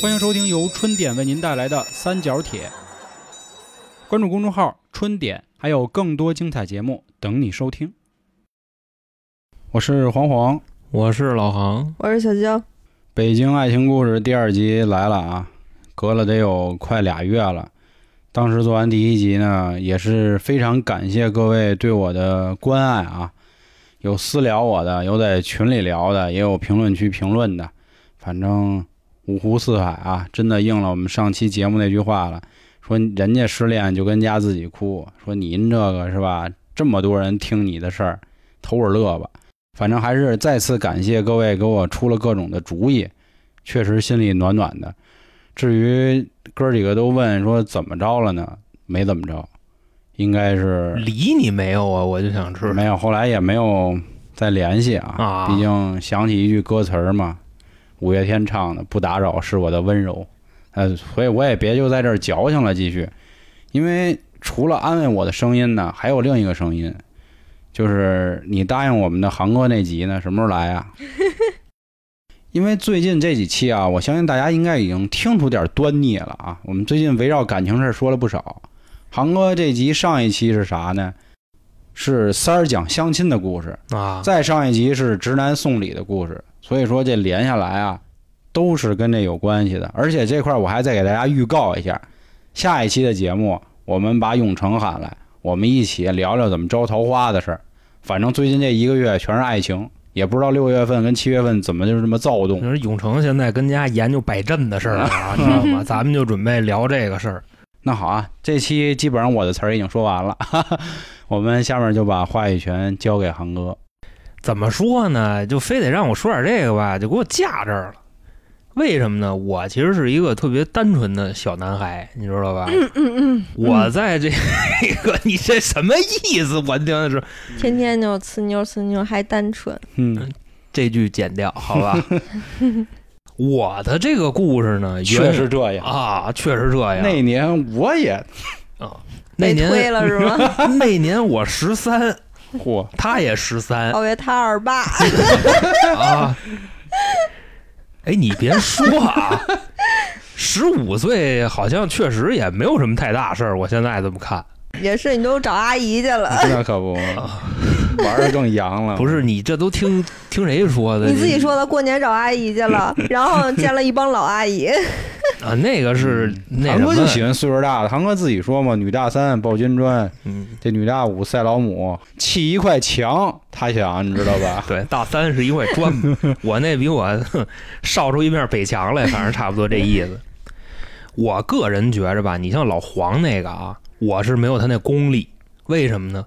欢迎收听由春点为您带来的三角铁。关注公众号“春点”，还有更多精彩节目等你收听。我是黄黄，我是老航，我是小娇。北京爱情故事第二集来了啊！隔了得有快俩月了。当时做完第一集呢，也是非常感谢各位对我的关爱啊！有私聊我的，有在群里聊的，也有评论区评论的，反正五湖四海啊，真的应了我们上期节目那句话了，说人家失恋就跟家自己哭，说您这个是吧？这么多人听你的事儿，偷着乐吧。反正还是再次感谢各位给我出了各种的主意，确实心里暖暖的。至于哥几个都问说怎么着了呢？没怎么着，应该是理你没有啊？我就想知道，没有，后来也没有再联系啊。啊毕竟想起一句歌词儿嘛，五月天唱的“不打扰是我的温柔”，呃，所以我也别就在这儿矫情了，继续。因为除了安慰我的声音呢，还有另一个声音，就是你答应我们的航哥那集呢，什么时候来啊？因为最近这几期啊，我相信大家应该已经听出点端倪了啊。我们最近围绕感情事儿说了不少。航哥这集上一期是啥呢？是三儿讲相亲的故事，啊，再上一集是直男送礼的故事。所以说这连下来啊，都是跟这有关系的。而且这块儿我还再给大家预告一下，下一期的节目我们把永成喊来，我们一起聊聊怎么招桃花的事儿。反正最近这一个月全是爱情，也不知道六月份跟七月份怎么就是这么躁动你。说永成现在跟家研究摆阵的事儿啊，知道吗？咱们就准备聊这个事儿。那好啊，这期基本上我的词儿已经说完了，哈哈，我们下面就把话语权交给航哥。怎么说呢？就非得让我说点这个吧，就给我架这儿了。为什么呢？我其实是一个特别单纯的小男孩，你知道吧？嗯嗯嗯我在这个，你这什么意思？我听的是天天就呲妞呲妞，还单纯。嗯，这句剪掉，好吧？我的这个故事呢，确实这样。啊，确实这样。那年我也，那年了是吗？那年我十三，嚯，他也十三我他二八。啊。哎，你别说啊，十五岁好像确实也没有什么太大事儿。我现在这么看，也是，你都找阿姨去了。那可不，玩的更洋了。不是你这都听听谁说的？你自己说的，过年找阿姨去了，然后见了一帮老阿姨。啊，那个是那什航哥就喜，欢岁数大的，航哥自己说嘛，女大三抱金砖，嗯，这女大五赛老母，砌一块墙，他想你知道吧？对，大三是一块砖，我那比我哼烧出一面北墙来，反正差不多这意思。我个人觉着吧，你像老黄那个啊，我是没有他那功力，为什么呢？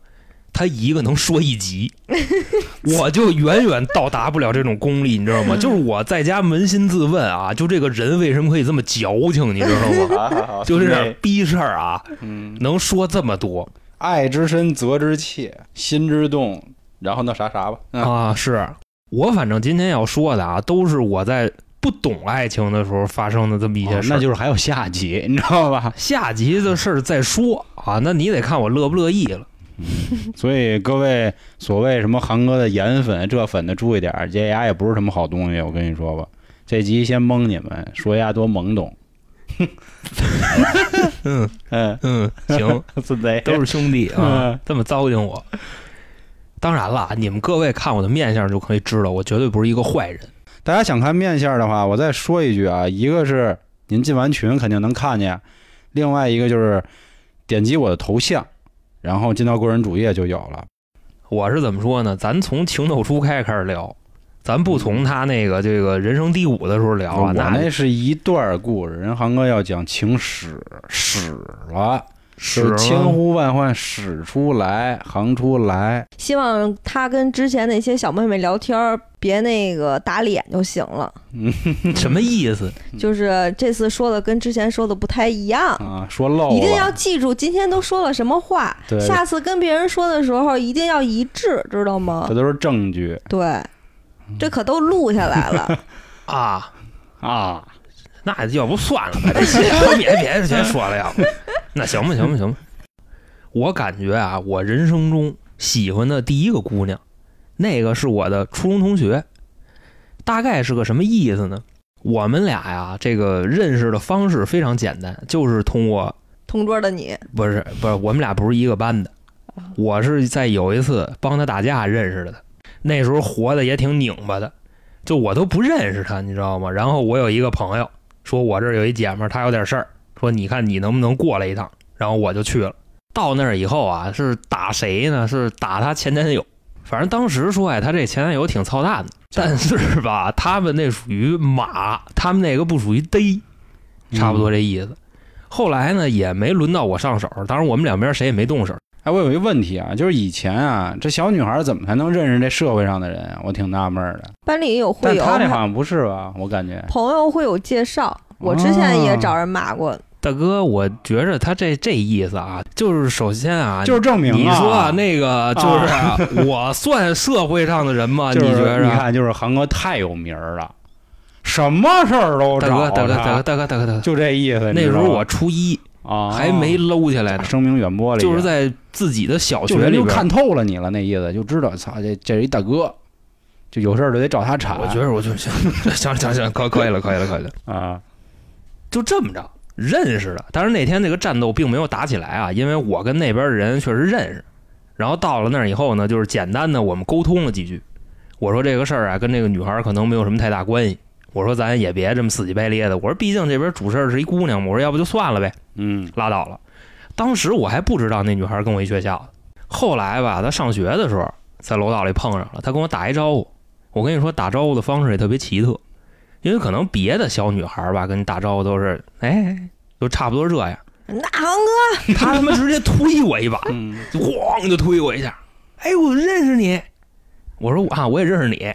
他一个能说一集，我就远远到达不了这种功力，你知道吗？就是我在家扪心自问啊，就这个人为什么可以这么矫情，你知道吗？就这点逼事儿啊，嗯，能说这么多爱之深，责之切，心之动，然后那啥啥吧，啊，啊！是我反正今天要说的啊，都是我在不懂爱情的时候发生的这么一些哦事儿。那就是还有下集，你知道吧？下集的事儿再说啊，那你得看我乐不乐意了。所以各位所谓什么韩哥的颜粉这粉的注意点儿，这丫也不是什么好东西，我跟你说吧。这集先蒙你们，说丫多懵懂。嗯 嗯，嗯，行，自卑，都是兄弟啊嗯，这么糟践我。当然了，你们各位看我的面相就可以知道，我绝对不是一个坏人。大家想看面相的话，我再说一句啊，一个是您进完群肯定能看见，另外一个就是点击我的头像，然后进到个人主页就有了。我是怎么说呢？咱从情窦初开开始聊，咱不从他那个这个人生低谷的时候聊啊。我那那是一段故事，人航哥要讲情史史了，是是千呼万唤始出来，行出来。希望他跟之前那些小妹妹聊天儿，别那个打脸就行了。什么意思？就是这次说的跟之前说的不太一样。啊，说漏了，一定要记住今天都说了什么话，下次跟别人说的时候一定要一致，知道吗这？都是证据对，这可都录下来了。啊，啊。那要不算了吧，这些别别别说了，要不那行吧行吧行吧。我感觉啊，我人生中喜欢的第一个姑娘，那个是我的初中同学。大概是个什么意思呢？我们俩呀，这个认识的方式非常简单，就是通过同桌的你，不是不是，我们俩不是一个班的，我是在有一次帮他打架认识的他，那时候活的也挺拧巴的，就我都不认识他，你知道吗？然后我有一个朋友说，我这儿有一姐们儿，她有点事儿，说你看你能不能过来一趟，然后我就去了。到那儿以后啊，是打谁呢？是打他前男友。反正当时说哎，他这前男友挺操蛋的，但是吧，他们那属于马，他们那个不属于逮，差不多这意思。后来呢，也没轮到我上手，当然我们两边谁也没动手。哎，我有一个问题啊，就是以前啊，这小女孩怎么才能认识这社会上的人啊？我挺纳闷的。班里有会但友，她这好像不是吧？我感觉朋友会有介绍。我之前也找人骂过，大哥，我觉着他这这意思啊，就是首先啊，就是证明啊，你说啊，那个就是我算社会上的人吗？就是你觉着？你看，就是韩哥太有名儿了，什么事儿都大哥，大哥，大哥，大哥，大哥，大哥，就这意思。那时候我初一啊还没搂起来呢，声名远播了，就是在自己的小学里就看透了你了，那意思就知道，操，这这是一大哥，就有事儿就得找他铲。我觉得，我就 行，行行行，可可以了，可以了，可以了，啊，就这么着认识的。但是那天那个战斗并没有打起来啊，因为我跟那边的人确实认识。然后到了那儿以后呢，就是简单的我们沟通了几句。我说这个事儿啊，跟这个女孩可能没有什么太大关系。我说咱也别这么死乞白咧的。我说毕竟这边主事儿是一姑娘嘛。我说要不就算了呗，嗯拉倒了。当时我还不知道那女孩跟我一学校的。后来吧，她上学的时候在楼道里碰上了，她跟我打一招呼。我跟你说，打招呼的方式也特别奇特，因为可能别的小女孩吧跟你打招呼都是哎，都差不多这样。那航哥，他他妈直接推我一把，嗯，咣就推我一下。哎，我认识你。我说啊，我也认识你。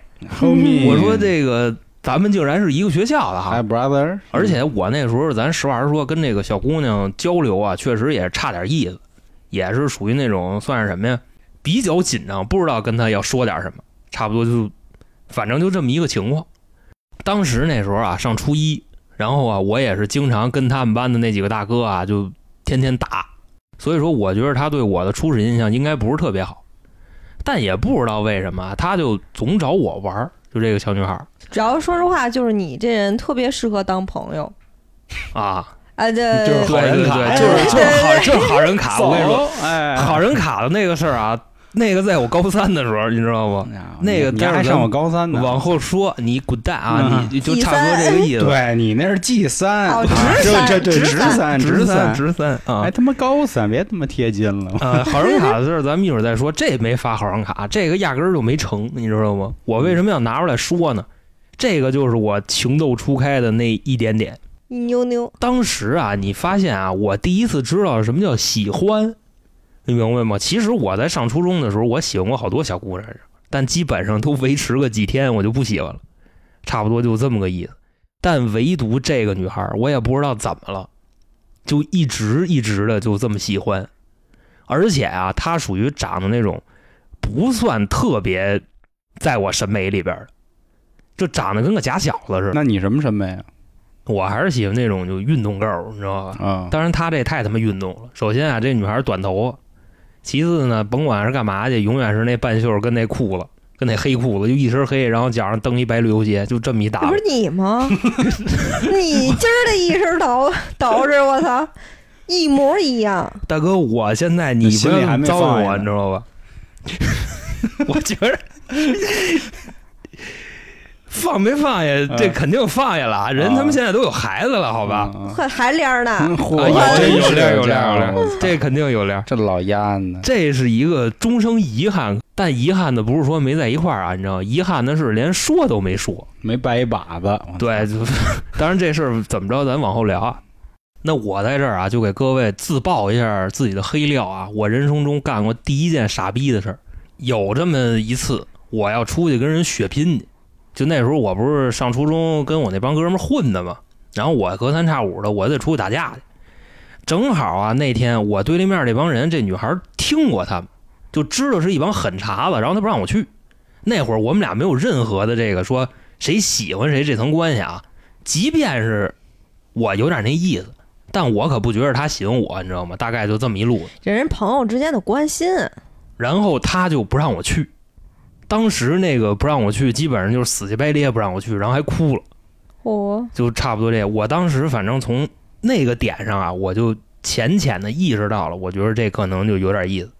我说这个咱们竟然是一个学校的哈嗨。brother，而且我那时候，咱实话实说，跟这个小姑娘交流啊，确实也差点意思，也是属于那种算是什么呀，比较紧张，不知道跟她要说点什么，差不多就，反正就这么一个情况。当时那时候啊，上初一，然后啊，我也是经常跟他们班的那几个大哥啊，就天天打，所以说我觉得他对我的初始印象应该不是特别好，但也不知道为什么，他就总找我玩儿，就这个小女孩儿。只要说实话，就是你这人特别适合当朋友。啊。啊，对就是好对对人卡对，就是就是好就是好人卡。我跟你说，走，哎，好人卡的那个事儿啊，那个在我高三的时候，你知道不？那个你还上我高三呢，往后说，你滚蛋啊！嗯你就差不多这个意思。对你那是 G 三，直三这这对直三直三直三啊还。他妈高三，别他妈贴金了。啊，好人卡的事儿，咱们一会儿再说。这没发好人卡，这个压根儿就没成，你知道吗？我为什么要拿出来说呢？这个就是我情窦初开的那一点点。妞妞，当时啊，你发现啊，我第一次知道什么叫喜欢，你明白吗？其实我在上初中的时候，我喜欢过好多小姑娘，但基本上都维持个几天，我就不喜欢了，差不多就这么个意思。但唯独这个女孩，我也不知道怎么了，就一直一直的就这么喜欢，而且啊，她属于长得那种不算特别在我审美里边的，就长得跟个假小子似的。那你什么审美啊？我还是喜欢那种就运动够，你知道吧？啊，当然，她这太他妈运动了。首先啊，这女孩短头发；其次呢，甭管是干嘛去，永远是那半袖跟那裤子，跟那黑裤子，就一身黑，然后脚上蹬一白旅游鞋，就这么一打不是。你吗？你今儿的一身捯捯饬，我操，一模一样。大哥，我现在你不心里还要糟蹋我，你知道吧？我觉得放没放下，这嗯肯定放下了啊。人他们现在都有孩子了，好吧？嗯？还还连呢，有真有亮有这肯定有亮。这老鸭呢？这是一个终生遗憾，但遗憾的不是说没在一块儿啊，你知道吗？遗憾的是连说都没说。没掰一把子。对，就 当然这事儿怎么着，咱往后聊啊。那我在这儿啊，就给各位自曝一下自己的黑料啊。我人生中干过第一件傻逼的事儿，有这么一次，我要出去跟人血拼去。就那时候我不是上初中跟我那帮哥们儿混的嘛，然后我隔三差五的我得出去打架去。正好啊，那天我对立面这帮人，这女孩听过他们，就知道是一帮狠茬子，然后她不让我去。那会儿我们俩没有任何的这个说谁喜欢谁这层关系啊，即便是我有点那意思，但我可不觉得他喜欢我，你知道吗？大概就这么一路。这人朋友之间的关心，然后他就不让我去，当时那个不让我去，基本上就是死乞白咧不让我去，然后还哭了。哦，就差不多这。我当时反正从那个点上啊，我就浅浅的意识到了，我觉得这可能就有点意思。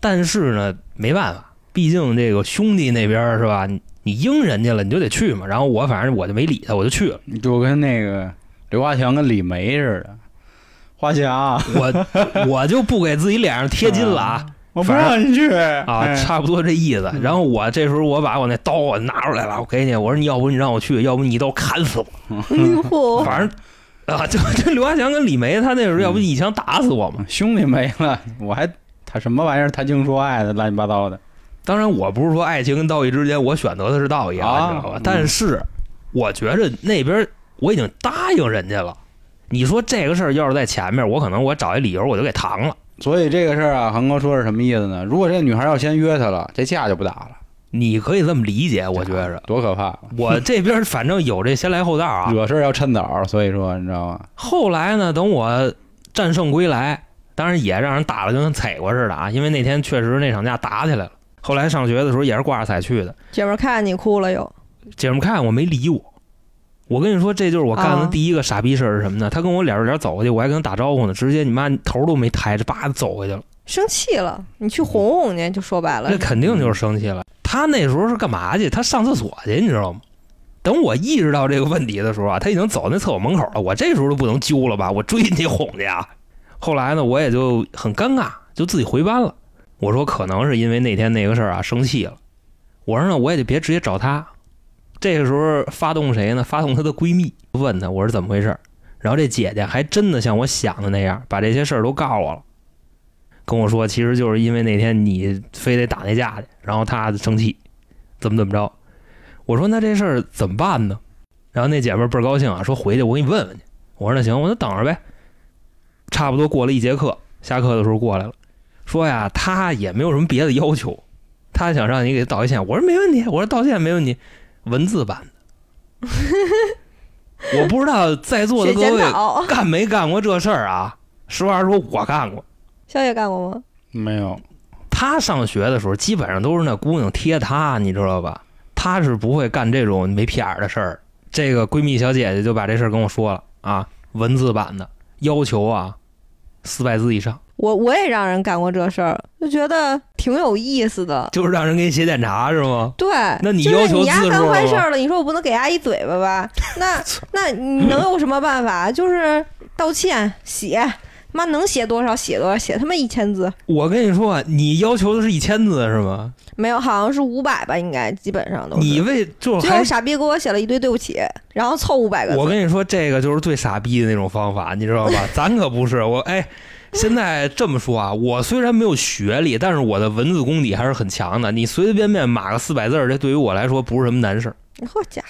但是呢，没办法，毕竟这个兄弟那边是吧？你你应人家了，你就得去嘛。然后我反正我就没理他，我就去了。就跟那个刘华强跟李梅似的。华强，我我就不给自己脸上贴金了啊我不让你去啊，哎差不多这意思。嗯然后我这时候我把我那刀我拿出来了，我给你，我说你要不你让我去，要不你一刀砍死我。反正啊，就 就刘华强跟李梅，他那时候要不一枪打死我嘛。兄弟没了，我还他什么玩意儿谈情说爱的，乱七八糟的。当然，我不是说爱情跟道义之间我选择的是道义啊，啊你知道吧嗯？但是我觉着那边我已经答应人家了。你说这个事儿要是在前面，我可能我找一理由我就给搪了。所以这个事儿啊，恒哥说是什么意思呢？如果这女孩要先约他了，这架就不打了。你可以这么理解，我觉着。多可怕！我这边反正有这先来后到啊。惹事儿要趁早，所以说你知道吗？后来呢，等我战胜归来，当然也让人打的跟踩过似的啊，因为那天确实那场架打起来了。后来上学的时候也是挂着彩去的，姐们儿看见你哭了又，姐们看我没理我。我跟你说，这就是我干的啊第一个傻逼事儿是什么呢？他跟我脸对脸走过去，我还跟他打招呼呢，直接你妈头都没抬着，叭走过去了。生气了，你去哄哄去，就说白了那，肯定就是生气了。他那时候是干嘛去？他上厕所去，你知道吗？等我意识到这个问题的时候啊，他已经走那厕所门口了。我这时候都不能揪了吧？我追你去哄去啊！后来呢，我也就很尴尬，就自己回班了。我说可能是因为那天那个事儿啊生气了。我说呢，我也就别直接找他。这个时候发动谁呢？发动她的闺蜜，问她我是怎么回事儿。然后这姐姐还真的像我想的那样，把这些事儿都告诉我了。跟我说，其实就是因为那天你非得打那架去，然后她生气，怎么怎么着。我说那这事儿怎么办呢？然后那姐们儿倍儿高兴啊，说回去我给你问问去。我说那行，我就等着呗。差不多过了一节课，下课的时候过来了，说呀他也没有什么别的要求，他想让你给她道一歉。我说没问题，我说道歉没问题，文字版的。我不知道在座的各位，干没干过这事儿啊？实话实说，我干过。小姐干过吗？没有，他上学的时候，基本上都是那姑娘贴他，你知道吧？他是不会干这种没屁眼儿的事儿。这个闺蜜小姐姐就把这事儿跟我说了啊，文字版的要求啊，四百字以上，我我也让人干过这事儿，就觉得挺有意思的。就是让人给你写检查是吗？对，那你就是要求你丫干坏事儿了，你说我不能给丫一嘴巴吧？那 那你能有什么办法？就是道歉写，妈能写多少写多少，写他妈一千字我跟你说，你要求的是一千字是吗？没有，好像是五百吧，应该基本上都是。你为就还最后傻逼给我写了一堆对不起，然后凑五百个字。我跟你说，这个就是最傻逼的那种方法，你知道吧？咱可不是我哎。现在这么说啊，我虽然没有学历，但是我的文字功底还是很强的。你随随便便码个四百字儿，这对于我来说不是什么难事儿。好家伙，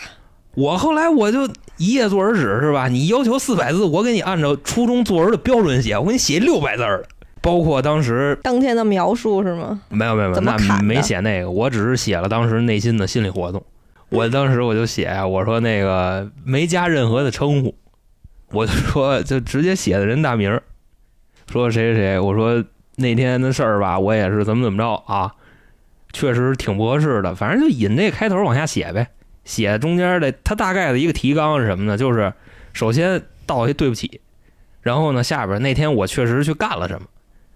我后来我就一页作文纸是吧？你要求四百字，我给你按照初中作文的标准写，我给你写六百字儿。包括当时当天的描述是吗？没有没有没有，那没写那个，我只是写了当时内心的心理活动。我当时我就写啊，我说那个没加任何的称呼，我就说就直接写的人大名儿，说谁谁谁，我说那天的事儿吧，我也是怎么怎么着啊，确实挺不合适的，反正就引这开头往下写呗。写中间的他大概的一个提纲是什么呢？就是首先道一对不起，然后呢下边那天我确实去干了什么，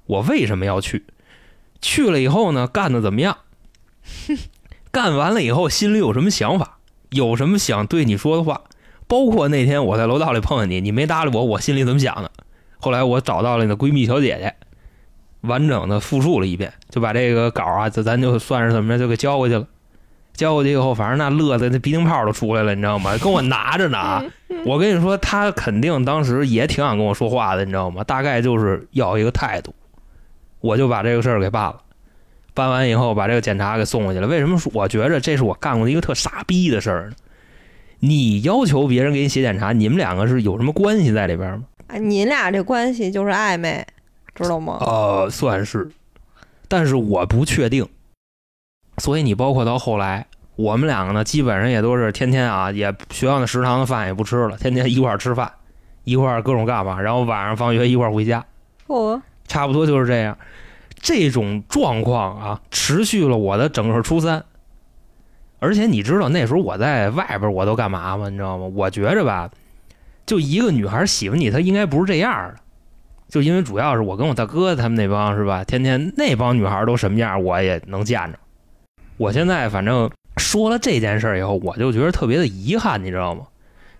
我为什么要去，去了以后呢干的怎么样，干完了以后心里有什么想法，有什么想对你说的话，包括那天我在楼道里碰见你，你没搭理我，我心里怎么想的。后来我找到了你的闺蜜小姐姐，完整的复述了一遍，就把这个稿啊，就咱就算是怎么着就给交过去了。交过去以后，反正那乐的那鼻涕泡都出来了，你知道吗？跟我拿着呢啊！我跟你说，他肯定当时也挺想跟我说话的，你知道吗？大概就是要一个态度，我就把这个事儿给办了。办完以后，把这个检查给送过去了。为什么说我觉着这是我干过的一个特傻逼的事儿呢？你要求别人给你写检查，你们两个是有什么关系在里边吗？你俩这关系就是暧昧，知道吗？呃，算是，但是我不确定。所以你包括到后来，我们两个呢，基本上也都是天天啊，也学校的食堂的饭也不吃了，天天一块儿吃饭，一块儿各种干嘛，然后晚上放学一块儿回家，我差不多就是这样。这种状况啊，持续了我的整个初三。而且你知道那时候我在外边我都干嘛吗？你知道吗？我觉着吧，就一个女孩喜欢你，她应该不是这样的。就因为主要是我跟我大哥他们那帮是吧，天天那帮女孩都什么样，我也能见着。我现在反正说了这件事儿以后，我就觉得特别的遗憾，你知道吗？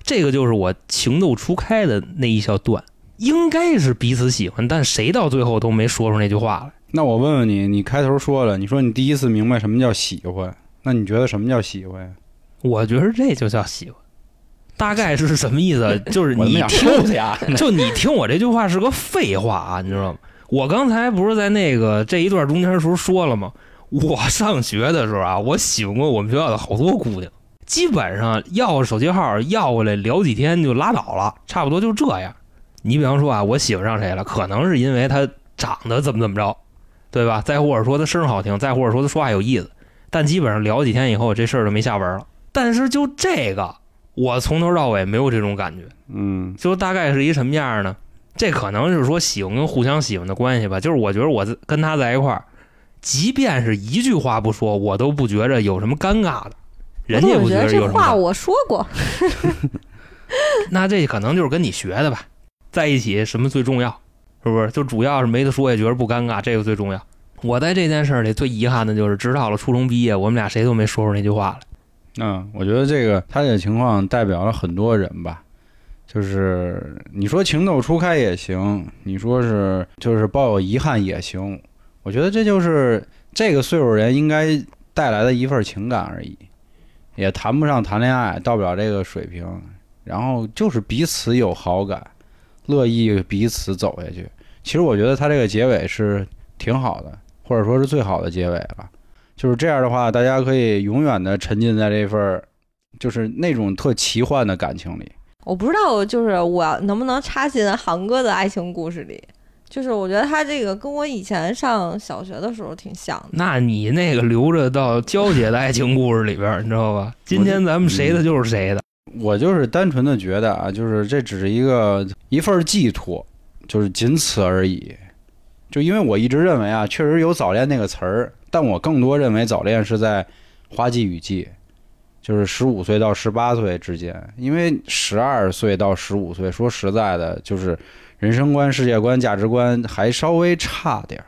这个就是我情窦初开的那一小段，应该是彼此喜欢，但谁到最后都没说出那句话来。那我问问你，你开头说了，你说你第一次明白什么叫喜欢，那你觉得什么叫喜欢呀？我觉得这就叫喜欢，大概是什么意思？就是你听！就你听我这句话是个废话啊，你知道吗？我刚才不是在那个这一段中间的时候说了吗？我上学的时候啊，我喜欢过我们学校的好多姑娘，基本上要手机号要过来聊几天就拉倒了，差不多就这样。你比方说啊，我喜欢上谁了，可能是因为他长得怎么怎么着，对吧？再或者说他声好听，再或者说他说话有意思，但基本上聊几天以后，这事儿就没下文了。但是就这个，我从头到尾没有这种感觉。嗯就大概是一什么样呢？这可能是说喜欢跟互相喜欢的关系吧。就是我觉得我在跟他在一块儿，即便是一句话不说，我都不觉着有什么尴尬的，人家也不觉得有什么尴尬。话我说过 那这可能就是跟你学的吧，在一起什么最重要？是不是？就主要是没得说，也觉得不尴尬，这个最重要。我在这件事儿里最遗憾的就是，直到了初中毕业，我们俩谁都没说出那句话来。嗯，我觉得这个他这个情况代表了很多人吧，就是你说情窦初开也行，你说是就是抱有遗憾也行，我觉得这就是这个岁数人应该带来的一份情感而已，也谈不上谈恋爱，到不了这个水平，然后就是彼此有好感，乐意彼此走下去。其实我觉得他这个结尾是挺好的，或者说是最好的结尾了。就是这样的话，大家可以永远的沉浸在这份儿，就是那种特奇幻的感情里。我不知道，就是我能不能插进航哥的爱情故事里。就是我觉得他这个跟我以前上小学的时候挺像的。那你那个留着到娇姐的爱情故事里边儿，你知道吧？今天咱们谁的就是谁的。我就是单纯的觉得啊，就是这只是一个一份寄托，就是仅此而已。就因为我一直认为啊，确实有早恋那个词儿，但我更多认为早恋是在花季雨季，就是十五岁到十八岁之间。因为十二岁到十五岁，说实在的，就是人生观、世界观、价值观还稍微差点儿。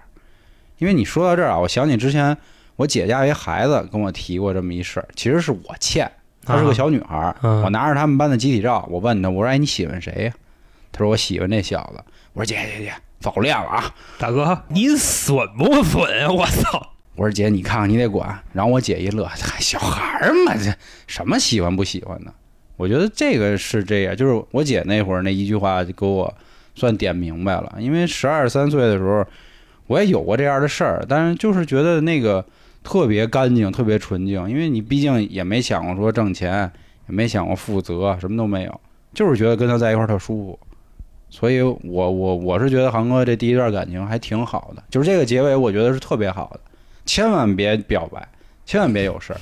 因为你说到这儿啊，我想起之前我姐家有一孩子跟我提过这么一事儿，其实是我欠。她是个小女孩儿，嗯我拿着他们班的集体照，我问她，我说：“哎，你喜欢谁呀？”她说：“我喜欢那小子。”我说：“姐姐姐，早恋了啊大哥，你损不损啊？我操！！”我说：“姐，你看看你得管。”然后我姐一乐：“，小孩嘛，这什么喜欢不喜欢的？”我觉得这个是这样，就是我姐那会儿那一句话就给我算点明白了。因为十二三岁的时候，我也有过这样的事儿，但是就是觉得那个特别干净，特别纯净。因为你毕竟也没想过说挣钱，也没想过负责，什么都没有，就是觉得跟他在一块儿特舒服。所以我我我是觉得航哥这第一段感情还挺好的，就是这个结尾我觉得是特别好的，千万别表白，千万别有事儿。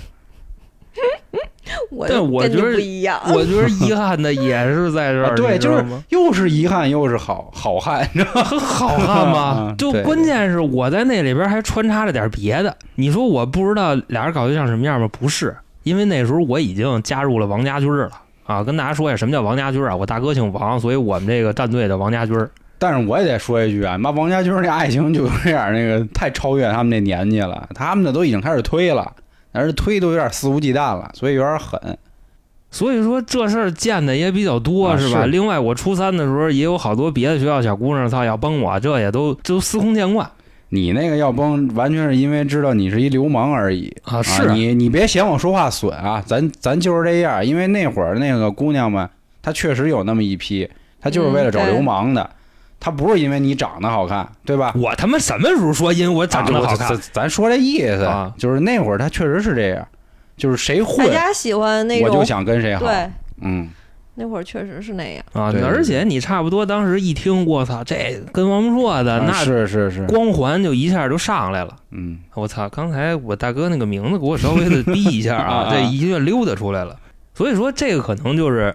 我但我觉得不一样。我觉得遗憾的也是在这儿，啊对就是？又是遗憾又是好 好汉，你知道吗？好汉吗就关键是我在那里边还穿插了点别的。你说我不知道俩人搞对象什么样吗？不是，因为那时候我已经加入了王家军了啊。跟大家说一下，什么叫王家军啊？我大哥姓王，所以我们这个战队的王家军。但是我也得说一句啊，妈王家军那爱情就有点那个太超越他们那年纪了，他们的都已经开始推了，但是推都有点肆无忌惮了，所以有点狠。所以说这事儿见的也比较多，啊是吧？是另外，我初三的时候也有好多别的学校小姑娘，操要崩我，这也都都司空见惯你那个要崩，完全是因为知道你是一流氓而已啊。是啊你你别嫌我说话损啊，咱咱就是这样，因为那会儿那个姑娘们，她确实有那么一批，她就是为了找流氓的，她不是因为你长得好看，对吧？我他妈什么时候说因为我长得好看啊咱？咱说这意思啊就是那会儿他确实是这样，就是谁混大混，家喜欢那种我就想跟谁好。对，嗯，那会儿确实是那样。啊，而且你差不多当时一听，我操，这跟王木硕的啊那是是是，光环就一下就上来了。嗯，我操！刚才我大哥那个名字给我稍微的逼一下啊，啊 这一下溜达出来了。所以说这个可能就是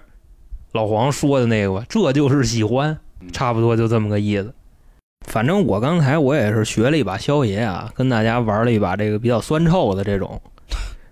老黄说的那个吧，这就是喜欢，嗯差不多就这么个意思。反正我刚才我也是学了一把萧爷啊，跟大家玩了一把这个比较酸臭的这种。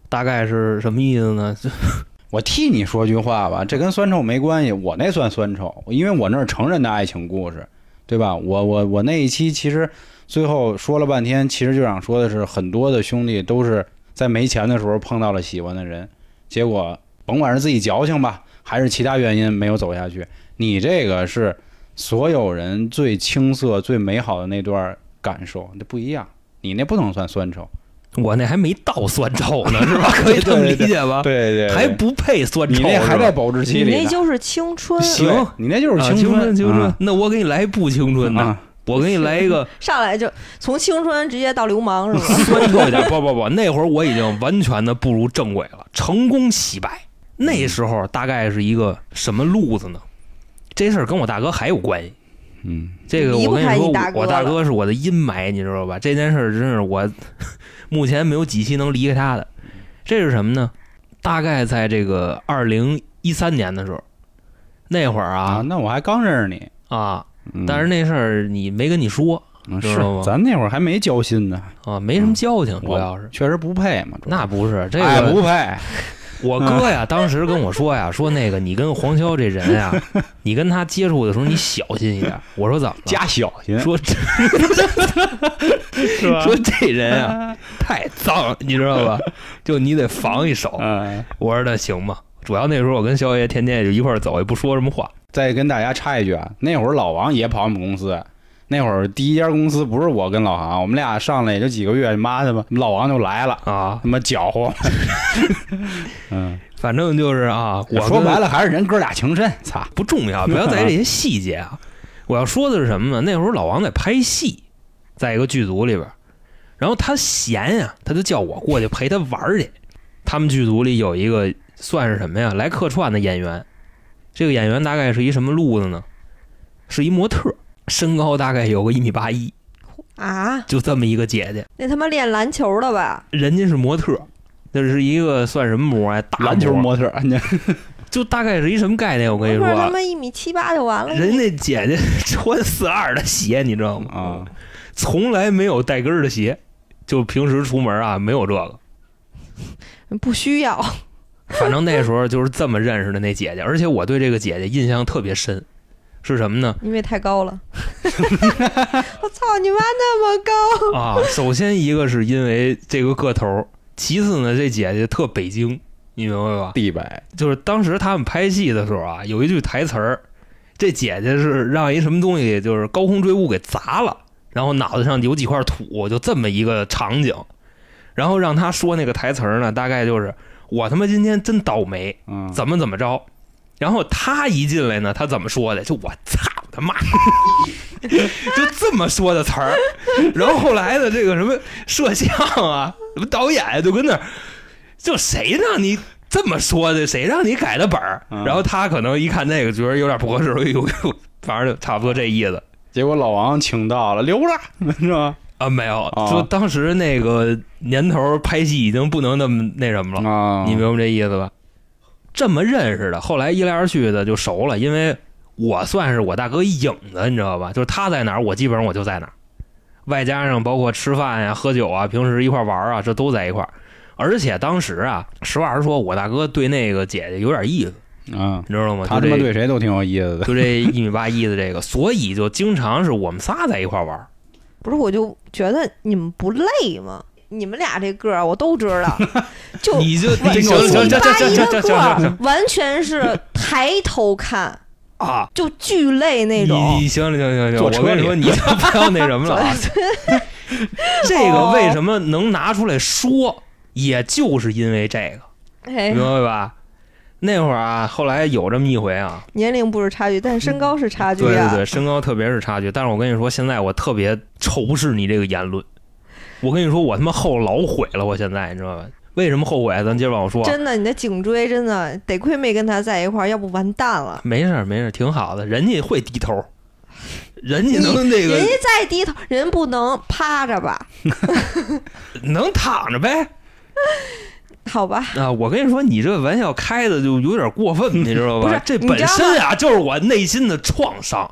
大概是什么意思呢？我替你说句话吧，这跟酸臭没关系，我那算酸臭，因为我那是成人的爱情故事，对吧？我我我那一期其实最后说了半天，其实就想说的是，很多的兄弟都是在没钱的时候碰到了喜欢的人，结果甭管是自己矫情吧，还是其他原因没有走下去。你这个是所有人最青涩、最美好的那段感受，那不一样。你那不能算酸臭，我那还没到酸臭呢，是吧？可以这么理解吧？对对还不配酸臭，你那还在保质期你里你。那就是青春，行你那就是啊青春，青春啊。那我给你来一不青春的，啊我给你来一个 上来就从青春直接到流氓是吧？酸臭一点。不不不，那会儿我已经完全的步入正轨了，成功洗白。那时候大概是一个什么路子呢？这事儿跟我大哥还有关系。嗯，这个我跟你说，你大我大哥是我的阴霾，你知道吧？这件事儿真是我 目前没有几期能离开他的。这是什么呢？大概在这个二零一三年的时候，那会儿啊，啊那我还刚认识你，啊，嗯但是那事儿你没跟你说嗯知道吗是咱那会儿还没交心呢，啊，没什么交情，主要是确实不配嘛。那不是这哎个不配，我哥呀，当时跟我说呀，说那个你跟黄潇这人呀，你跟他接触的时候你小心一点。我说怎么了？加小心，说这 说这人啊太脏，你知道吧？就你得防一手。嗯，我说那行吧。主要那时候我跟肖爷天天也就一块走，也不说什么话。再跟大家插一句啊，那会儿老王也跑我们公司，那会儿第一家公司不是我跟老航，我们俩上来也就几个月，妈的吧，老王就来了，啊，他妈搅和，嗯，反正就是啊，我说白了还是人哥俩情深，操，不重要，不要在意这些细节啊。我要说的是什么呢？那会儿老王在拍戏，在一个剧组里边儿，然后他闲呀、他就叫我过去陪他玩儿去。他们剧组里有一个算是什么呀？来客串的演员，这个演员大概是一什么路子呢？是一模特儿，身高大概有个一米八一，啊，就这么一个姐姐。那他妈练篮球的吧？人家是模特儿，那是一个算什么模啊？大篮球模，特，你 就大概是一什么概念？我跟你不是他，妈一米七八就完了吗？人家姐姐穿四二的鞋，你知道吗？啊，从来没有带跟儿的鞋，就平时出门啊没有这个。不需要。反正那时候就是这么认识的那姐姐，而且我对这个姐姐印象特别深，是什么呢？因为太高了。我操你妈那么高！啊，首先一个是因为这个个头，其次呢，这姐姐特北京，你明白吧？地北，就是当时他们拍戏的时候啊，有一句台词儿，这姐姐是让一什么东西就是高空坠物给砸了，然后脑袋上有几块土，就这么一个场景。然后让她说那个台词儿呢，大概就是我他妈今天真倒霉，嗯，怎么怎么着。然后他一进来呢，他怎么说的？就我操他妈，就这么说的词儿。然后后来的这个什么摄像啊，什么导演就跟那儿，就谁让你这么说的？谁让你改的本儿？嗯然后他可能一看那个，觉得有点不合适，哎呦呦，反正就差不多这意思结果老王请到了，留着 是吧？啊。没有，啊就当时那个年头拍戏已经不能那么那什么了。啊，你明白这意思吧？这么认识的，后来一来二去的就熟了，因为我算是我大哥一影子，你知道吧？就是他在哪儿，我基本上我就在哪儿，外加上包括吃饭呀、喝酒啊、平时一块玩儿啊，这都在一块儿。而且当时啊，实话实说，我大哥对那个姐姐有点意思，啊，你知道吗？他他妈对谁都挺有意思的，就这一米八一的这个，所以就经常是我们仨在一块儿玩儿。不是，我就觉得你们不累吗？你们俩这个儿我都知道，就你就你行行行米行行行八一的个行行行儿，完全是抬头看，啊！就巨累那种。你行行行行，坐车里我跟你说，你就不要那什么了啊。这个为什么能拿出来说，也就是因为这个，哎明，白吧？那会儿啊，后来有这么一回啊，年龄不是差距，但身高是差距啊。对对对，身高特别是差距。但是我跟你说，现在我特别仇视你这个言论。我跟你说，我他妈后老悔了，我现在你知道吧？为什么后悔？咱接着往后说。真的，你的颈椎真的得亏没跟他在一块儿，要不完蛋了。没事儿没事儿，挺好的，人家会低头，人家能那个人家再低头，人不能趴着吧？能躺着呗。好吧，啊，我跟你说，你这玩笑开的就有点过分，你知道不是吧？这本身啊就是我内心的创伤。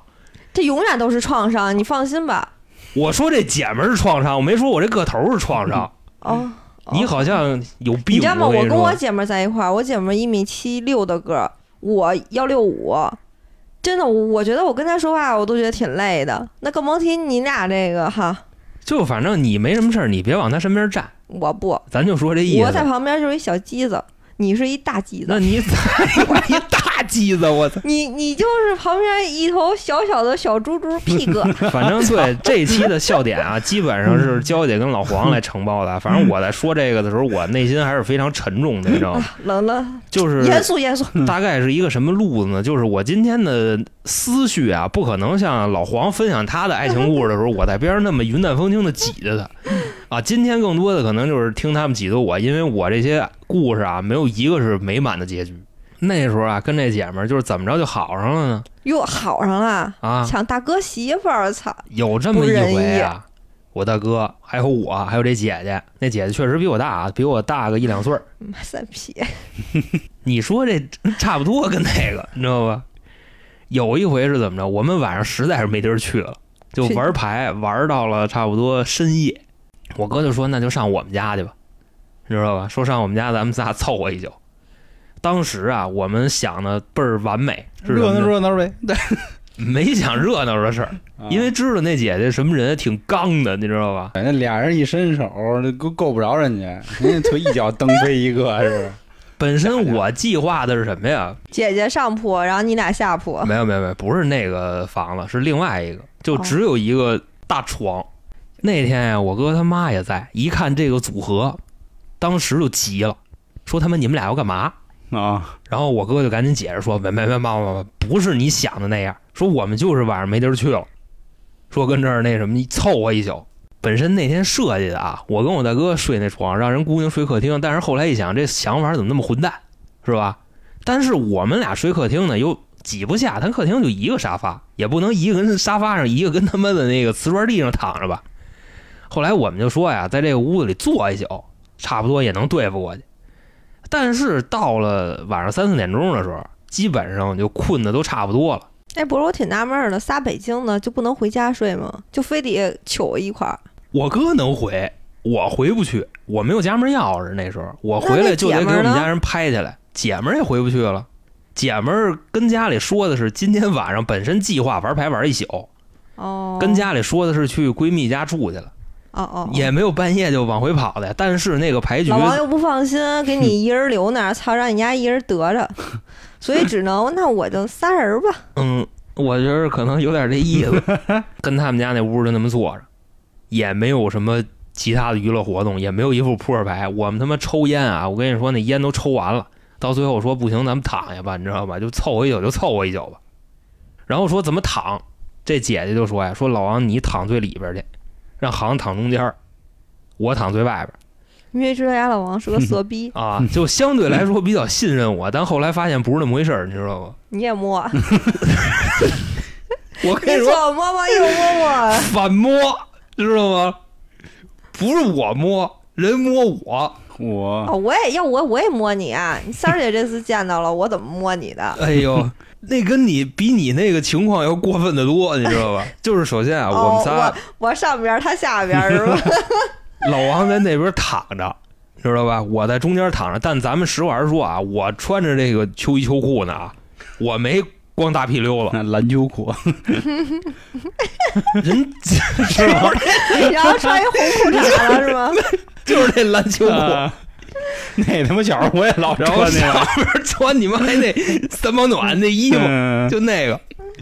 这永远都是创伤，你放心吧。我说这姐们儿是创伤，我没说我这个头是创伤。哦你好像有病。你知道吗？我跟，我姐们儿在一块儿，我姐们儿一米七六的个儿，我幺六五，真的，我觉得我跟她说话，我都觉得挺累的。那更甭提你俩这个哈，就反正你没什么事儿，你别往他身边站，我不，咱就说这意思。我在旁边就是一小鸡子，你是一大鸡子，那你我一 大鸡子，我操！你你就是旁边一头小小的小猪猪 屁哥，反正对 这期的笑点啊，基本上是娇姐跟老黄来承包的。反正我在说这个的时候，我内心还是非常沉重的，你知道吗？冷了，就是严肃严肃。大概是一个什么路子呢？就是我今天的思绪啊，不可能像老黄分享他的爱情故事的时候，我在边上那么云淡风轻的挤着他啊。今天更多的可能就是听他们挤兑我，因为我这些故事啊，没有一个是美满的结局。那时候啊，跟这姐们儿就是怎么着就好上了呢？哟，好上了，啊，抢大哥媳妇儿，操！有这么一回啊，我大哥还有我，还有这姐姐，那姐姐确实比我大啊，比我大个一两岁儿。妈三 皮，你说这差不多跟那个，你知道吧？有一回是怎么着？我们晚上实在是没地儿去了，就去玩牌玩到了差不多深夜。我哥就说：“那就上我们家去吧，你知道吧？说上我们家，咱们仨凑合一宿。”当时啊，我们想的倍儿完美，热闹热闹呗。对 没想热闹的事儿，啊因为知道那姐姐什么人，挺刚的，你知道吧？哎那俩人一伸手，那够够不着人家，人家腿一脚蹬飞一个，是不是？本身我计划的是什么呀？姐姐上铺，然后你俩下铺，没有没有没有，不是那个房子，是另外一个，就只有一个大床。那天呀，我哥他妈也在，一看这个组合，当时就急了，说他妈你们俩要干嘛？啊，然后我哥就赶紧解释说，没没没妈妈，不是你想的那样，说我们就是晚上没地儿去了，说跟这儿那什么凑合一宿。本身那天设计的啊，我跟我大哥睡那床，让人姑娘睡客厅，但是后来一想，这想法怎么那么混蛋，是吧？但是我们俩睡客厅呢，又挤不下，咱客厅就一个沙发，也不能一个跟沙发上，一个跟他妈的那个瓷砖地上躺着吧。后来我们就说呀，在这个屋子里坐一宿，差不多也能对付过去。但是到了晚上三四点钟的时候，基本上就困的都差不多了。哎，不是，我挺纳闷儿的，仨北京的就不能回家睡吗？就非得求一块儿？我哥能回，我回不去，我没有家门钥匙。那时候我回来就得给我们家人拍下来，姐们儿也回不去了。姐们儿跟家里说的是今天晚上本身计划玩牌玩一宿，哦，跟家里说的是去闺蜜家住去了，哦哦，哦也没有半夜就往回跑的。但是那个牌局老王又不放心，给你一人留那儿，操，让你家一人得着，所以只能那我就仨人吧。嗯，我觉得可能有点这意思。跟他们家那屋就那么坐着，也没有什么其他的娱乐活动，也没有一副扑克牌。我们他妈抽烟啊！我跟你说，那烟都抽完了，到最后说不行，咱们躺下吧，你知道吧？就凑合一宿就凑合一宿吧。然后说怎么躺，这姐姐就说呀，说老王你躺最里边去，让航躺中间儿，我躺最外边儿。因为知道呀，老王是个 色逼，啊，就相对来说比较信任我，但后来发现不是那么回事儿，你知道吗？你也摸，我跟你说，左摸摸右摸摸，反摸，知道吗？不是我摸，人摸我。我哦，我也要我我也摸你啊！你三儿姐这次见到了，我怎么摸你的？哎呦，那跟你比你那个情况要过分的多，你知道吧？就是首先啊，哦，我们仨我我上边，他下边是吧？老王在那边躺着，知道吧？我在中间躺着，但咱们实话实说啊，我穿着这个秋衣秋裤呢啊，我没光大屁溜子，那 篮球裤，人是吧？然后穿一红裤衩了是吗？就是那篮球裤。啊 那他妈小时候我也老穿那上个，面穿你妈还那三保暖那衣服，嗯就那个。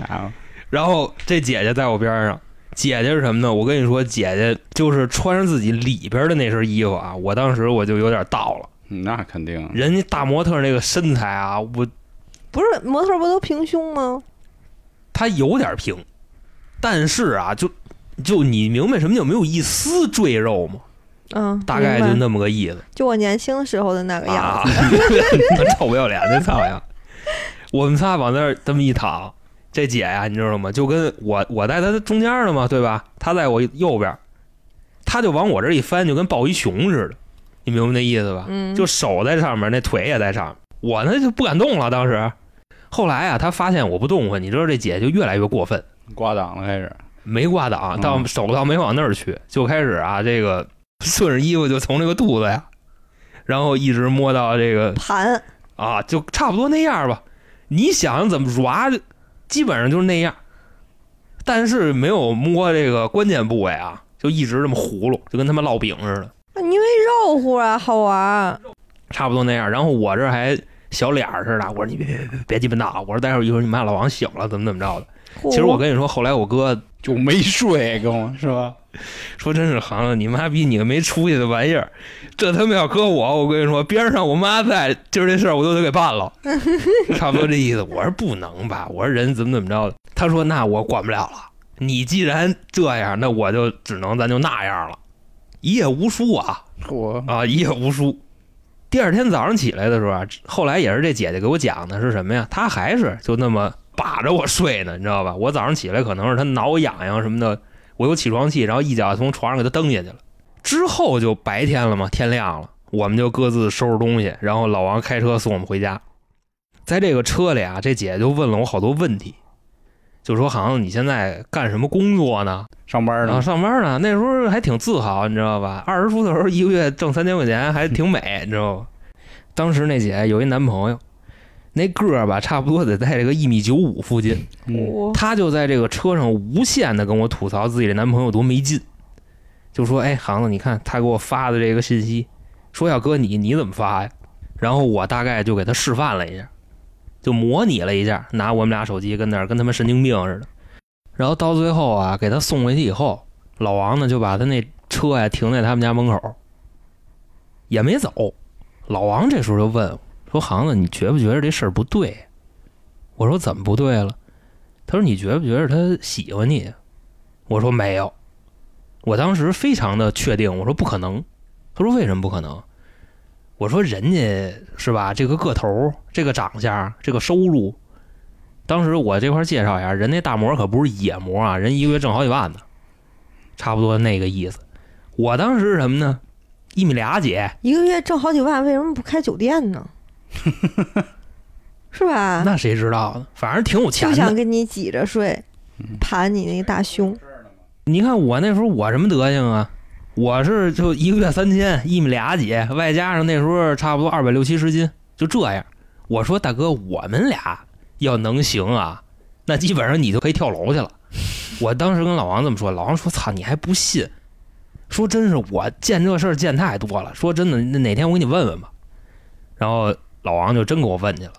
啊然后这姐姐在我边上，姐姐是什么呢？我跟你说，姐姐就是穿上自己里边的那身衣服啊，我当时我就有点到了。嗯那肯定，人家大模特那个身材啊，我不是模特不都平胸吗？她有点平，但是啊，就就你明白什么叫没有一丝赘肉吗？嗯，大概就那么个意思就我年轻时候的那个样啊子。，臭不要脸的操呀！我们仨往那儿这么一躺，这姐呀，你知道吗？就跟我我在她中间呢嘛，对吧？她在我右边，她就往我这儿一翻，就跟抱一熊似的，你明白那意思吧？嗯，就手在上面，那腿也在上面，我呢就不敢动了。当时，后来啊，她发现我不动唤，你知道这姐就越来越过分，挂档了开始，没挂档，嗯到手到没往那儿去，就开始啊这个 顺着衣服就从这个肚子呀，然后一直摸到这个盘啊，就差不多那样吧。你想怎么抓，基本上就是那样，但是没有摸这个关键部位啊，就一直这么葫芦，就跟他妈烙饼似的，因为肉乎啊，好玩儿。差不多那样。然后我这还小脸儿似的，我说你别别别别鸡巴闹，我说待会儿一会儿你妈老王醒了怎么怎么着的。其实我跟你说，后来我哥就没睡，跟我是吧？说真是，行了，你妈逼你个没出息的玩意儿，这他妈要搁我，我跟你说，边上我妈在，今儿这事儿我都得给办了，差不多这意思。我说不能吧，我说人怎么怎么着的，他说那我管不了了，你既然这样，那我就只能咱就那样了，一夜无书啊我啊，一夜无书。第二天早上起来的时候啊，后来也是这姐姐给我讲的是什么呀？她还是就那么把着我睡呢，你知道吧？我早上起来可能是他挠我痒痒什么的。我有起床气，然后一脚从床上给他蹬下去了。之后就白天了嘛，天亮了，我们就各自收拾东西，然后老王开车送我们回家。在这个车里啊，这姐就问了我好多问题，就说：“好像你现在干什么工作呢？上班呢，上班呢？那时候还挺自豪，你知道吧？二十出头一个月挣三千块钱，还挺美，你知道吧？当时那姐有一男朋友，那个儿吧，差不多得在这个一米九五附近。嗯，我她就在这个车上无限的跟我吐槽自己的男朋友多没劲，就说：“哎，航子，你看他给我发的这个信息，说要搁你，你怎么发呀？”然后我大概就给他示范了一下，就模拟了一下，拿我们俩手机跟那儿跟他们神经病似的。然后到最后啊，给他送回去以后，老王呢就把他那车呀停在他们家门口，也没走。老王这时候就问我说：“航子，你觉不觉得这事儿不对？”我说：“怎么不对了？”他说：“你觉不觉得他喜欢你？”我说：“没有。”我当时非常的确定，我说：“不可能。”他说：“为什么不可能？”我说：“人家是吧？这个个头，这个长相，这个收入。”当时我这块介绍一下，人那大模可不是野模啊，人一个月挣好几万呢，差不多那个意思。我当时是什么呢？一米俩姐，一个月挣好几万，为什么不开酒店呢？是吧？那谁知道呢？反正挺有钱的。就想跟你挤着睡，盘你那个大胸。你看我那时候我什么德行啊？我是就一个月三千，一米俩几，外加上那时候差不多二百六七十斤，就这样。我说大哥，我们俩要能行啊，那基本上你就可以跳楼去了。我当时跟老王这么说，老王说：“操，你还不信？说真是我见这事儿见太多了。说真的，那哪天我给你问问吧。”然后老王就真给我问去了，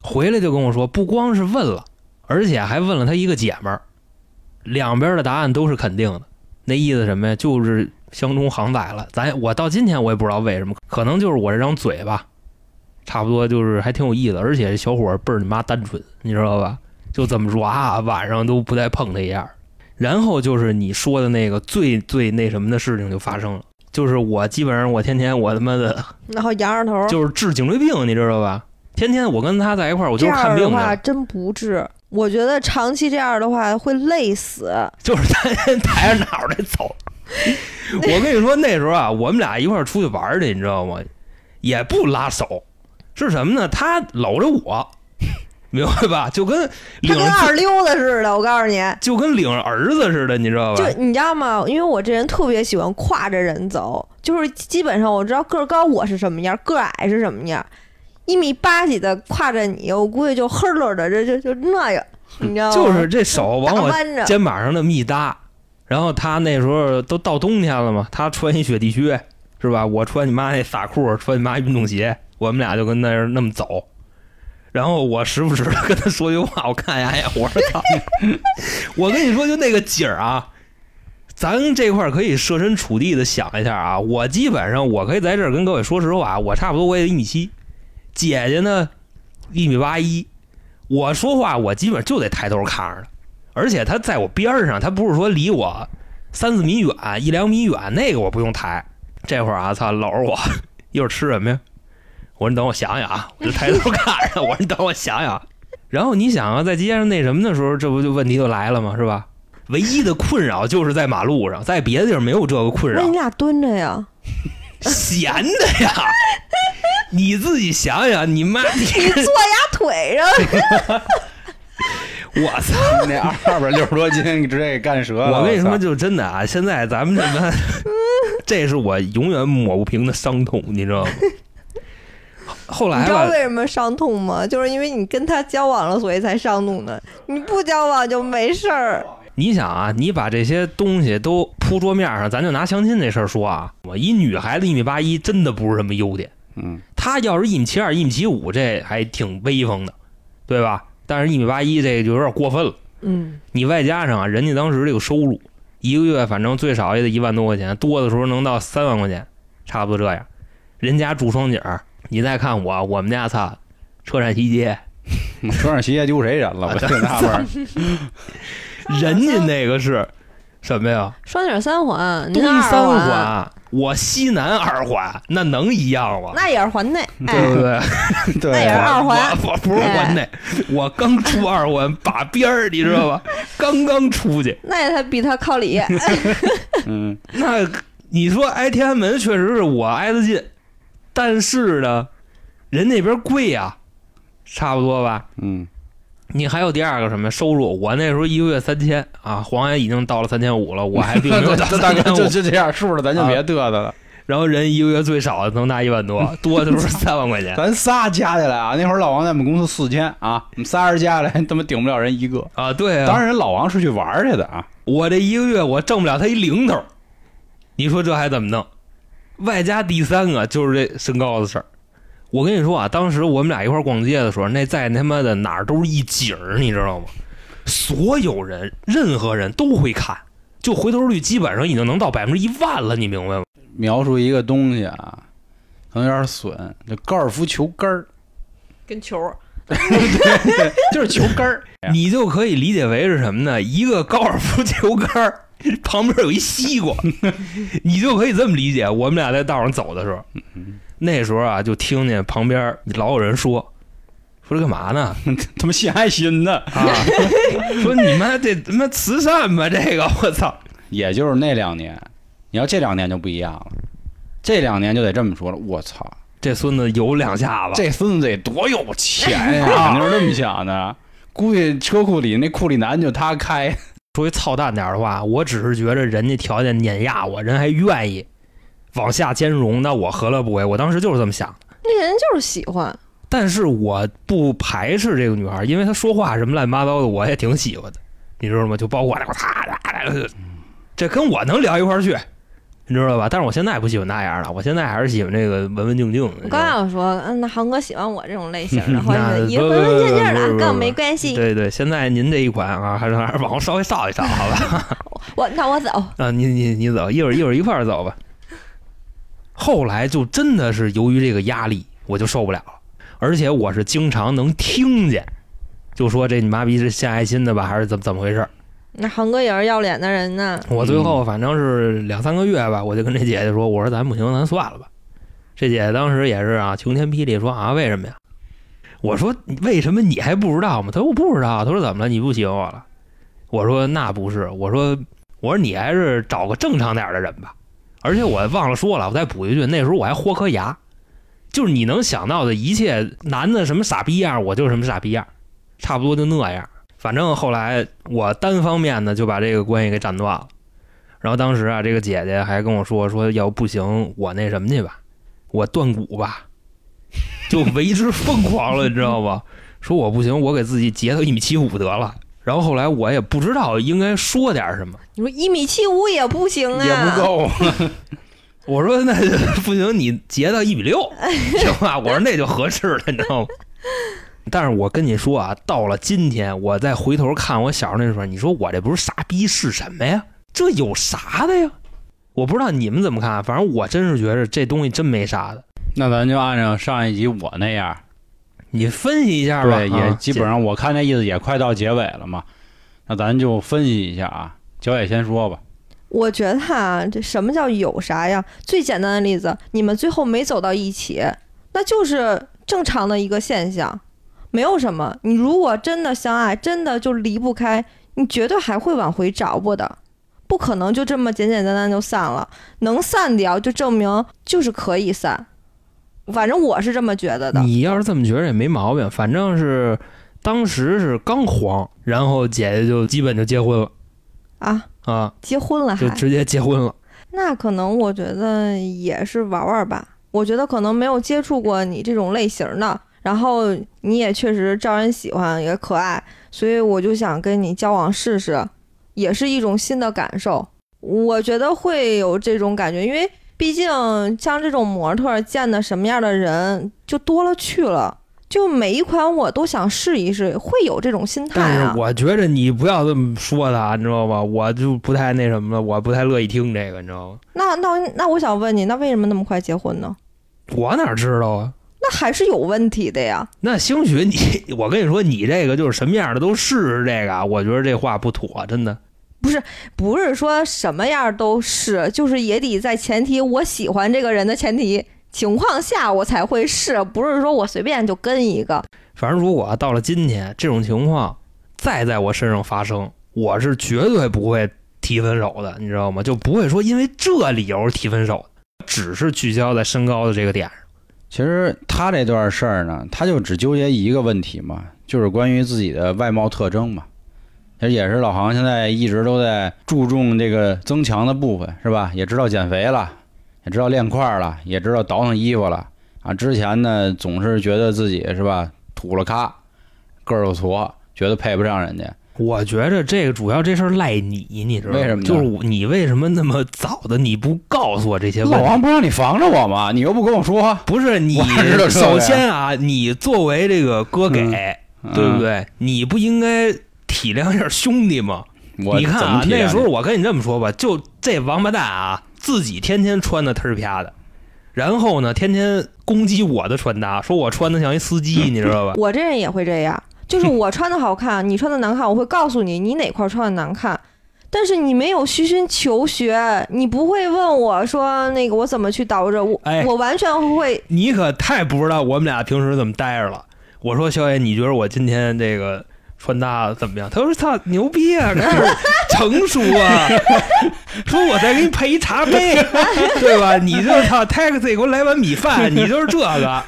回来就跟我说，不光是问了，而且还问了他一个姐们儿，两边的答案都是肯定的。那意思什么呀？就是相中航仔了。咱我到今天我也不知道为什么，可能就是我这张嘴吧，差不多就是还挺有意思。而且这小伙倍儿你妈单纯，你知道吧？就这么说啊，晚上都不带碰他一下。然后就是你说的那个最最那什么的事情就发生了，就是我基本上我天天我他妈的然后仰着头，就是治颈椎病，你知道吧？天天我跟他在一块儿，我就是看样的病的，话真不治。我觉得长期这样的话会累死。就是天天抬着脑袋走。我跟你说，那时候啊，我们俩一块儿出去玩儿去，你知道吗？也不拉手，是什么呢？他搂着我，明白吧？就跟他跟二溜子似的，我告诉你，就跟领着儿子似的，你知道吧就？你知道吗？因为我这人特别喜欢挎着人走，就是基本上我知道个儿高我是什么样，个儿矮是什么样。一米八几的挎着你，我估计就呵喽的，这就就那样，你知道吗？就是这手往我肩膀上那么一搭，然后他那时候都到冬天了嘛，他穿一雪地靴是吧？我穿你妈那撒裤，穿你妈运动鞋，我们俩就跟那儿那么走。然后我时不时的跟他说句话，我看一眼，我说操，我跟你说就那个景儿啊，咱这块儿可以设身处地的想一下啊，我基本上我可以在这儿跟各位说实话，我差不多我也一米七，姐姐呢一米八一，我说话我基本就得抬头看着她。而且她在我边上，她不是说离我三四米远、一两米远，那个我不用抬。这会儿啊，操，搂着我，一会儿吃什么呀？我说你等我想想啊，我就抬头看着，我说你等我想想。然后你想啊，在街上那什么的时候，这不就问题就来了吗？是吧？唯一的困扰就是在马路上，在别的地儿没有这个困扰那你。俩蹲着呀？闲的呀，你自己想想，你妈 你你坐丫腿上，我操！那二二百六十多斤你直接给干折了。我跟你说，就真的啊，现在咱们这边，这是我永远抹不平的伤痛，你知道吗？后你来你，知道为什么伤痛吗？就是因为你跟他交往了，所以才伤痛的。你不交往就没事儿。你想啊，你把这些东西都铺桌面上，咱就拿相亲这事儿说啊，我一女孩子一米八一，真的不是什么优点。嗯，她要是一米七二、一米七五，这还挺威风的，对吧？但是，一米八一这就有点过分了。嗯，你外加上啊，人家当时这个收入，一个月反正最少也得一万多块钱，多的时候能到三万块钱，差不多这样。人家住双井儿，你再看我，我们家操，车站西街，车站西街丢谁人了？我就纳闷儿。人家那个是什么呀？双井三环，您东二三环，我西南二环，那能一样吗？那也是环内。对不对，对？那也是，二环。我我不是环内，我刚出二环把边儿，你知道吧？刚刚出去，那他比他靠里。嗯，那你说挨天安门确实是我挨得近，但是呢，人那边贵呀、差不多吧？嗯，你还有第二个什么收入？我那时候一个月三千啊，黄爷已经到了三千五了，我还并没有到三千五。就就这样数了，咱就别嘚瑟了。然后人一个月最少能拿一万多，多的时候三万块钱咱仨加起来啊，那会儿老王在我们公司四千啊，我们仨人加起来他妈顶不了人一个。啊！对啊，当然，人老王是去玩儿去的啊。我这一个月我挣不了他一零头，你说这还怎么弄？外加第三个就是这身高的事儿。我跟你说啊，当时我们俩一块儿逛街的时候，那在他妈的哪儿都是一景儿，你知道吗？所有人、任何人都会看，就回头率基本上已经能到百分之一万了，你明白吗？描述一个东西啊，可能有点损，就高尔夫球杆儿，跟球儿，就是球杆儿。你就可以理解为是什么呢？一个高尔夫球杆儿 旁边有一西瓜，你就可以这么理解。我们俩在道上走的时候，那时候啊，就听见旁边老有人说：“说这干嘛呢？他妈献爱心呢，啊，说你妈这他妈慈善吧？这个我操！也就是那两年。你要这两年就不一样了，这两年就得这么说了。我操，这孙子有两下子，这孙子得多有钱呀！肯定是这么想的。估计车库里那库里南就他开，说句操蛋点儿的话，我只是觉着人家条件碾压我，人还愿意往下兼容，那我何乐不为？我当时就是这么想的。那人就是喜欢。但是我不排斥这个女孩，因为她说话什么乱七八糟的，我也挺喜欢的，你知道吗？就包括我擦这跟我能聊一块儿去，你知道吧？但是我现在不喜欢那样的，我现在还是喜欢这个文文静静的。我刚要说，嗯，那航哥喜欢我这种类型 的，或那者一不文文静静的跟我没关系。对对，现在您这一款啊，还是还是往后稍微稍一稍，好吧？我那我走。啊，你你你走，一会儿一会儿一块儿走吧。后来就真的是由于这个压力，我就受不了了，而且我是经常能听见，就说这你妈逼是献爱心的吧，还是怎么怎么回事儿？那航哥也是要脸的人呢。我最后反正是两三个月吧，我就跟这姐姐说，我说咱不行，咱算了吧。这姐姐当时也是啊，晴天霹雳说啊，为什么呀？我说为什么你还不知道吗？她说我不知道。她说怎么了？你不喜欢我了？我说那不是，我说我说你还是找个正常点儿的人吧。而且我忘了说了，我再补一句，那时候我还豁颗牙，就是你能想到的一切男的什么傻逼样，我就是什么傻逼样，差不多就那样。反正后来我单方面的就把这个关系给斩断了。然后当时啊，这个姐姐还跟我说说，要不行，我那什么去吧，我断骨吧，就为之疯狂了，你知道吧？说我不行，我给自己截到一米七五得了。然后后来我也不知道应该说点什么，你说一米七五也不行啊，也不够。我说那不行，你截到一米六 行吧？我说那就合适了，你知道吗？但是我跟你说啊，到了今天，我再回头看我小时候那时候，你说我这不是傻逼是什么呀？这有啥的呀？我不知道你们怎么看，反正我真是觉得这东西真没啥的。那咱就按照上一集我那样，你分析一下吧，对，也啊基本上我看那意思也快到结尾了嘛。那咱就分析一下啊，焦野先说吧。我觉得啊，这什么叫有啥呀？最简单的例子，你们最后没走到一起，那就是正常的一个现象，没有什么。你如果真的相爱，真的就离不开，你绝对还会往回找不的，不可能就这么简简单单就散了。能散掉，就证明就是可以散。反正我是这么觉得的。你要是这么觉得也没毛病，反正是当时是刚黄，然后姐姐就基本就结婚了啊，啊，结婚了还？就直接结婚了。那可能我觉得也是玩玩吧。我觉得可能没有接触过你这种类型的，然后你也确实招人喜欢，也可爱，所以我就想跟你交往试试，也是一种新的感受。我觉得会有这种感觉，因为毕竟像这种模特见的什么样的人就多了去了，就每一款我都想试一试，会有这种心态但啊是。我觉着你不要这么说他，你知道吧？我就不太那什么了，我不太乐意听这个，你知道吗？那那那我想问你，那为什么那么快结婚呢？我哪知道啊？那还是有问题的呀。那兴许你，我跟你说，你这个就是什么样的都试试这个啊，我觉得这话不妥，真的。不是说什么样都是，就是也得在前提我喜欢这个人的前提情况下我才会试，不是说我随便就跟一个。反正如果到了今天这种情况再在我身上发生，我是绝对不会提分手的，你知道吗？就不会说因为这理由提分手，只是聚焦在身高的这个点上。其实他这段事儿呢，他就只纠结一个问题嘛，就是关于自己的外貌特征嘛。这也是老航现在一直都在注重这个增强的部分，是吧？也知道减肥了，也知道练块儿了，也知道倒腾衣服了啊。之前呢，总是觉得自己是吧土了咖，个儿又矬，觉得配不上人家。我觉着这个主要这事儿赖你，你知道吗？为什么呢就是你为什么那么早的你不告诉我这些问题？老王不让你防着我吗？你又不跟我说，不是你首先啊，你作为这个哥给，对不嗯？对？你不应该体谅一下兄弟吗？我你看那时候我跟你这么说吧，就这王八蛋啊，自己天天穿的忒儿啪的，然后呢，天天攻击我的穿搭，说我穿的像一司机，你知道吧？我这人也会这样，就是我穿的好看，你穿的难看，我会告诉你你哪块穿的难看。但是你没有虚心求学，你不会问我说那个我怎么去捯饬，我、哎我完全会你可太不知道我们俩平时怎么待着了。我说肖爷，你觉得我今天这个穿搭怎么样？他说：“操，牛逼啊，这是 成熟啊！说我再给你配一茶杯，对吧？你就是操 taxi 给我来碗米饭，你就是这个。”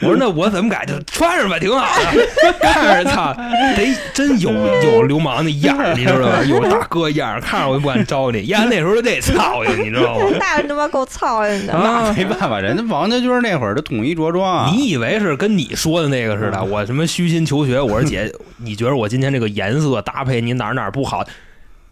我说那我怎么改？就穿上吧，挺好的。看着操，得真有有流氓那样儿，你知道吧？有大哥样儿，看着我就不敢招你。丫，那时候就得操呀，你知道吗？大人他妈够操心的。啊那没办法，人家王家军那会儿的统一着装啊。你以为是跟你说的那个似的？嗯我什么虚心求学？我说姐，你觉得我今天这个颜色搭配你哪儿哪儿不好？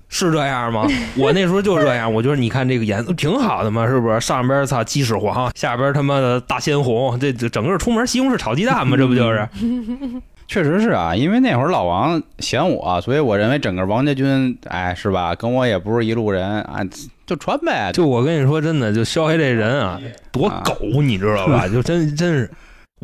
是这样吗？我那时候就这样，我觉得你看这个颜色挺好的嘛，是不是？上边操鸡屎黄，下边他妈的大鲜红，这这整个出门西红柿炒鸡蛋嘛，这不就是？确实是啊，因为那会儿老王嫌我，所以我认为整个王家军，哎，是吧？跟我也不是一路人啊，就穿呗。就我跟你说，真的，就肖黑这人啊，多狗，你知道吧？就真真是。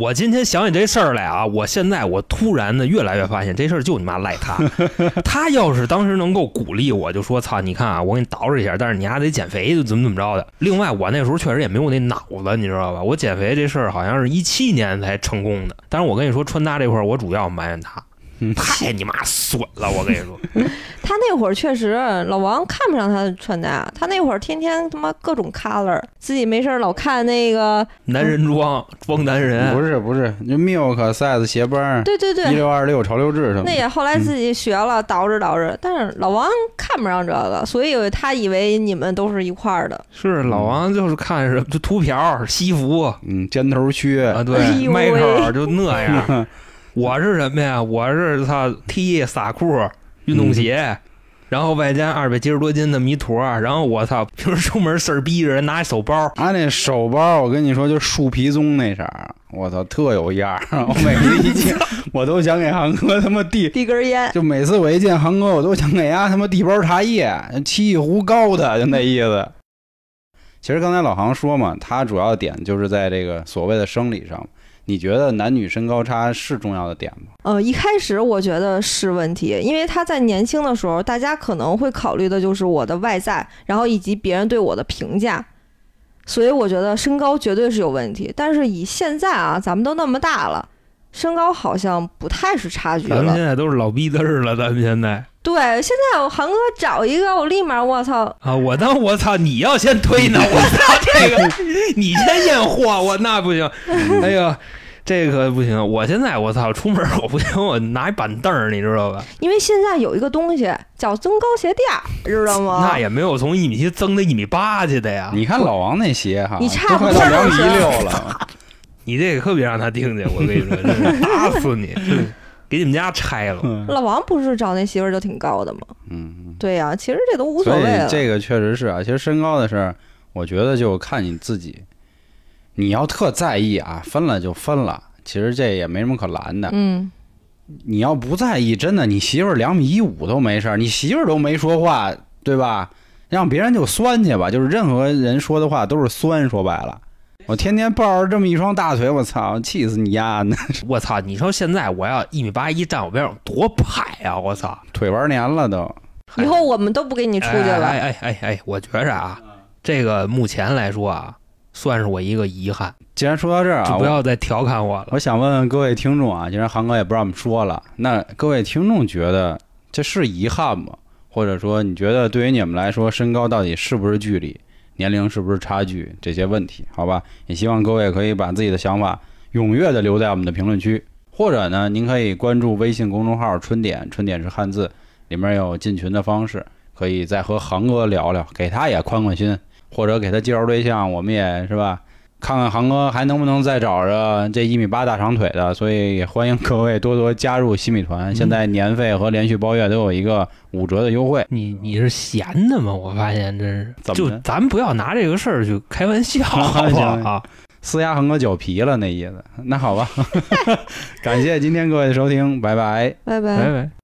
我今天想起这事儿来啊，我现在我突然的越来越发现这事儿就你妈赖他。他要是当时能够鼓励我，就说操，你看啊，我给你捯饬一下，但是你还得减肥，就怎么怎么着的。另外，我那时候确实也没有那脑子，你知道吧？我减肥这事儿好像是一七年才成功的。但是我跟你说，穿搭这块儿，我主要埋怨他，嗯 太你妈损了！我跟你说，他那会儿确实，老王看不上他的穿搭。他那会儿天天他妈各种 color，自己没事儿老看那个，男人装装男人，不是不是，就 Milk size 鞋帮，对对对，一六二六潮流志什么。那也后来自己学了捯饬捯饬。但是老王看不上这个，所以他以为你们都是一块儿的。是老王就是看是就秃瓢、西服嗯，尖头靴，啊，对哎，呦迈克尔就那样。我是什么呀？我是操 T 洒裤、运动鞋，然后外加二百七十多斤的弥陀，然后我操，平时出门事儿逼着人拿一手包，他那手包，我跟你说，就树皮棕那色儿，我操，特有样儿。我每次一见，我都想给航哥他妈递，递根烟，就每次我一见航哥，我都想给他他妈递包茶叶，沏一壶高的，就那意思。其实刚才老航说嘛，他主要点就是在这个所谓的生理上。你觉得男女身高差是重要的点吗？呃，一开始我觉得是问题，因为他在年轻的时候，大家可能会考虑的就是我的外在，然后以及别人对我的评价，所以我觉得身高绝对是有问题。但是以现在啊，咱们都那么大了，身高好像不太是差距了咱们现。在都是老逼嘚儿了，咱们现在对，现在我韩哥找一个，我立马我操，啊，我当我操，你要先推呢，我操 这个，你先验货，我那不行。哎呀，这个不行，我现在我操，出门我不行，我拿一板凳儿，你知道吧？因为现在有一个东西叫增高鞋垫儿，知道吗？那也没有从一米七增到一米八去的呀。你看老王那鞋哈，你差不多都快到两米一六了。你这个可别让他听见，我跟你说，真打死你，给你们家拆了。嗯老王不是找那媳妇儿就挺高的吗？嗯，对呀、其实这都无所所以谓了。这个确实是啊。其实身高的事儿，我觉得就看你自己。你要特在意啊，分了就分了，其实这也没什么可拦的。嗯，你要不在意，真的，你媳妇儿两米一五都没事儿，你媳妇儿都没说话，对吧？让别人就酸去吧，就是任何人说的话都是酸，说白了。我天天抱着这么一双大腿，我操，气死你丫的！我操！你说现在我要一米八一站我边上多拍呀！我操！腿玩年了都。以后我们都不给你出去了。哎哎哎哎，我觉着啊，这个目前来说啊，算是我一个遗憾，既然说到这儿啊，就不要再调侃我了。我想问问各位听众啊，既然航哥也不让我们说了，那各位听众觉得这是遗憾吗？或者说，你觉得对于你们来说，身高到底是不是距离，年龄是不是差距这些问题？好吧，也希望各位可以把自己的想法踊跃的留在我们的评论区，或者呢，您可以关注微信公众号“春点”，春点是汉字，里面有进群的方式，可以再和航哥聊聊，给他也宽宽心，或者给他介绍对象，我们也是吧。看看航哥还能不能再找着这一米八大长腿的，所以也欢迎各位多多加入新米团。现在年费和连续包月都有一个五折的优惠。你你是闲的吗？我发现真是，就怎么的咱不要拿这个事儿去开玩笑，好不好？撕压航哥脚皮了那意思。那好吧，感谢今天各位的收听，拜拜。拜拜。拜拜。